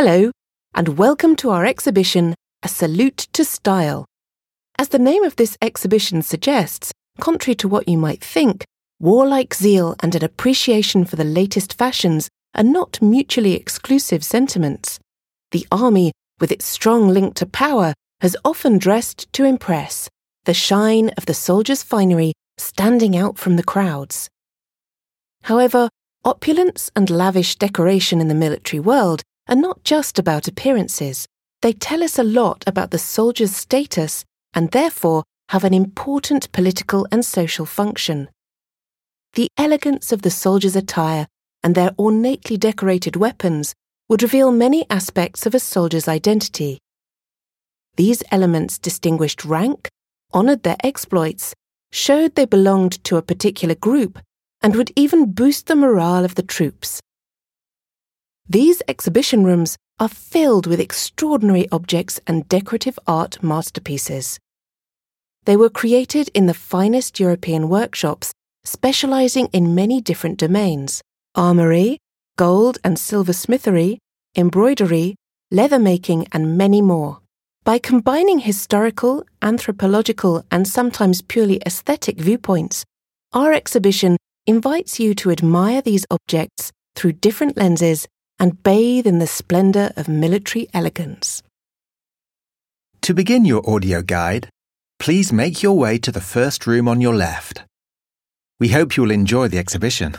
Hello, and welcome to our exhibition, A Salute to Style. As the name of this exhibition suggests, contrary to what you might think, warlike zeal and an appreciation for the latest fashions are not mutually exclusive sentiments. The army, with its strong link to power, has often dressed to impress, the shine of the soldier's finery standing out from the crowds. However, opulence and lavish decoration in the military world are not just about appearances. They tell us a lot about the soldier's status and therefore have an important political and social function. The elegance of the soldier's attire and their ornately decorated weapons would reveal many aspects of a soldier's identity. These elements distinguished rank, honoured their exploits, showed they belonged to a particular group, and would even boost the morale of the troops. These exhibition rooms are filled with extraordinary objects and decorative art masterpieces. They were created in the finest European workshops, specializing in many different domains armory, gold and silver smithery, embroidery, leather making, and many more. By combining historical, anthropological, and sometimes purely aesthetic viewpoints, our exhibition invites you to admire these objects through different lenses and bathe in the splendor of military elegance. To begin your audio guide, please make your way to the first room on your left. We hope you'll enjoy the exhibition.